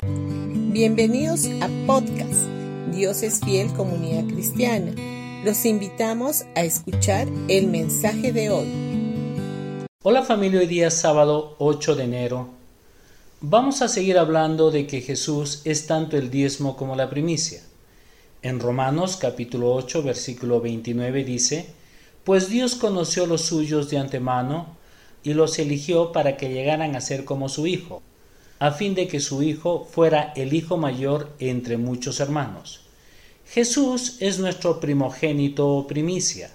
Bienvenidos a podcast Dios es fiel comunidad cristiana. Los invitamos a escuchar el mensaje de hoy. Hola familia, hoy día sábado 8 de enero. Vamos a seguir hablando de que Jesús es tanto el diezmo como la primicia. En Romanos capítulo 8 versículo 29 dice, Pues Dios conoció los suyos de antemano y los eligió para que llegaran a ser como su Hijo, a fin de que su Hijo fuera el Hijo mayor entre muchos hermanos. Jesús es nuestro primogénito o primicia.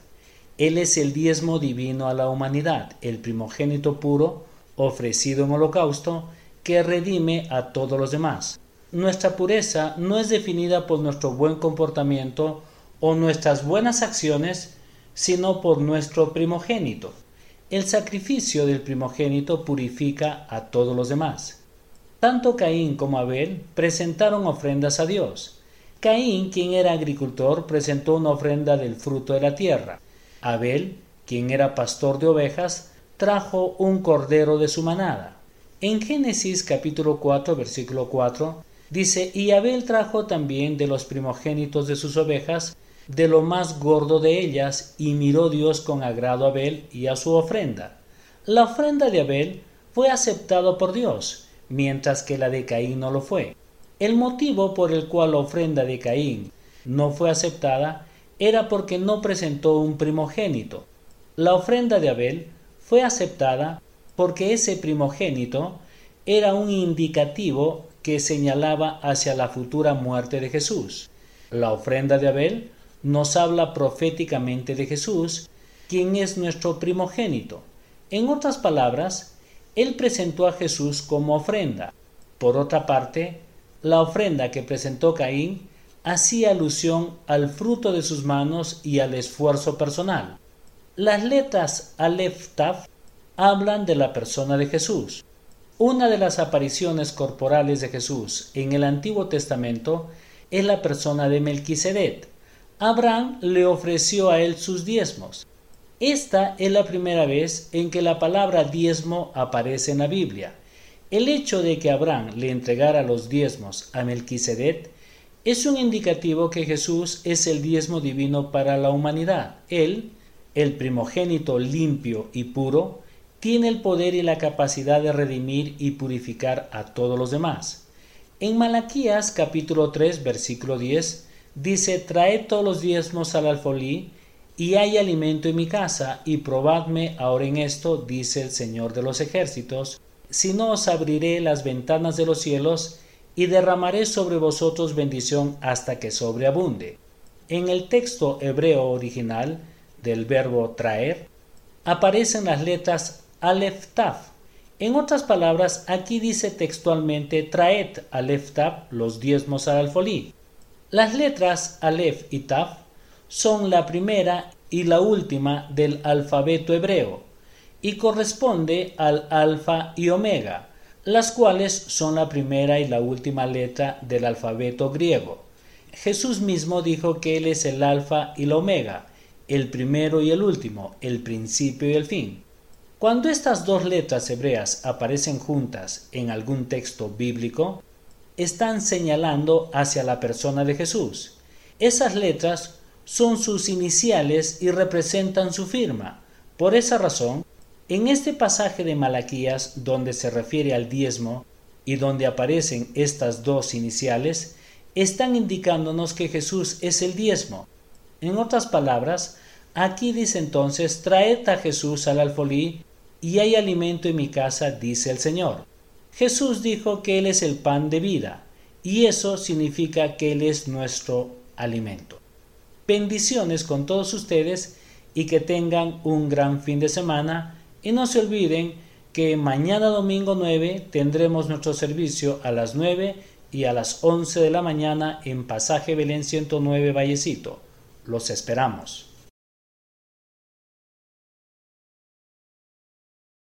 Él es el diezmo divino a la humanidad, el primogénito puro, ofrecido en holocausto, que redime a todos los demás. Nuestra pureza no es definida por nuestro buen comportamiento o nuestras buenas acciones, sino por nuestro primogénito. El sacrificio del primogénito purifica a todos los demás. Tanto Caín como Abel presentaron ofrendas a Dios. Caín, quien era agricultor, presentó una ofrenda del fruto de la tierra. Abel, quien era pastor de ovejas, trajo un cordero de su manada. En Génesis capítulo 4 versículo 4 dice, y Abel trajo también de los primogénitos de sus ovejas de lo más gordo de ellas, y miró Dios con agrado a Abel y a su ofrenda. La ofrenda de Abel fue aceptada por Dios, mientras que la de Caín no lo fue. El motivo por el cual la ofrenda de Caín no fue aceptada era porque no presentó un primogénito. La ofrenda de Abel fue aceptada porque ese primogénito era un indicativo que señalaba hacia la futura muerte de Jesús. La ofrenda de Abel nos habla proféticamente de Jesús, quien es nuestro primogénito. En otras palabras, él presentó a Jesús como ofrenda. Por otra parte, la ofrenda que presentó Caín hacía alusión al fruto de sus manos y al esfuerzo personal. Las letras Aleph hablan de la persona de Jesús. Una de las apariciones corporales de Jesús en el Antiguo Testamento es la persona de Melquisedec, Abraham le ofreció a él sus diezmos. Esta es la primera vez en que la palabra diezmo aparece en la Biblia. El hecho de que Abraham le entregara los diezmos a Melquisedec es un indicativo que Jesús es el diezmo divino para la humanidad. Él, el primogénito limpio y puro, tiene el poder y la capacidad de redimir y purificar a todos los demás. En Malaquías capítulo 3 versículo 10 dice, traed todos los diezmos al alfolí, y hay alimento en mi casa, y probadme ahora en esto, dice el Señor de los ejércitos, si no os abriré las ventanas de los cielos, y derramaré sobre vosotros bendición hasta que sobreabunde. En el texto hebreo original del verbo traer, aparecen las letras Aleph Taf. En otras palabras, aquí dice textualmente traed Aleph Taf los diezmos al alfolí. Las letras Aleph y Taf son la primera y la última del alfabeto hebreo y corresponde al alfa y omega, las cuales son la primera y la última letra del alfabeto griego. Jesús mismo dijo que Él es el alfa y la omega, el primero y el último, el principio y el fin. Cuando estas dos letras hebreas aparecen juntas en algún texto bíblico, están señalando hacia la persona de Jesús. Esas letras son sus iniciales y representan su firma. Por esa razón, en este pasaje de Malaquías, donde se refiere al diezmo y donde aparecen estas dos iniciales, están indicándonos que Jesús es el diezmo. En otras palabras, aquí dice entonces, traed a Jesús al alfolí y hay alimento en mi casa, dice el Señor. Jesús dijo que Él es el pan de vida y eso significa que Él es nuestro alimento. Bendiciones con todos ustedes y que tengan un gran fin de semana y no se olviden que mañana domingo 9 tendremos nuestro servicio a las 9 y a las 11 de la mañana en Pasaje Belén 109 Vallecito. Los esperamos.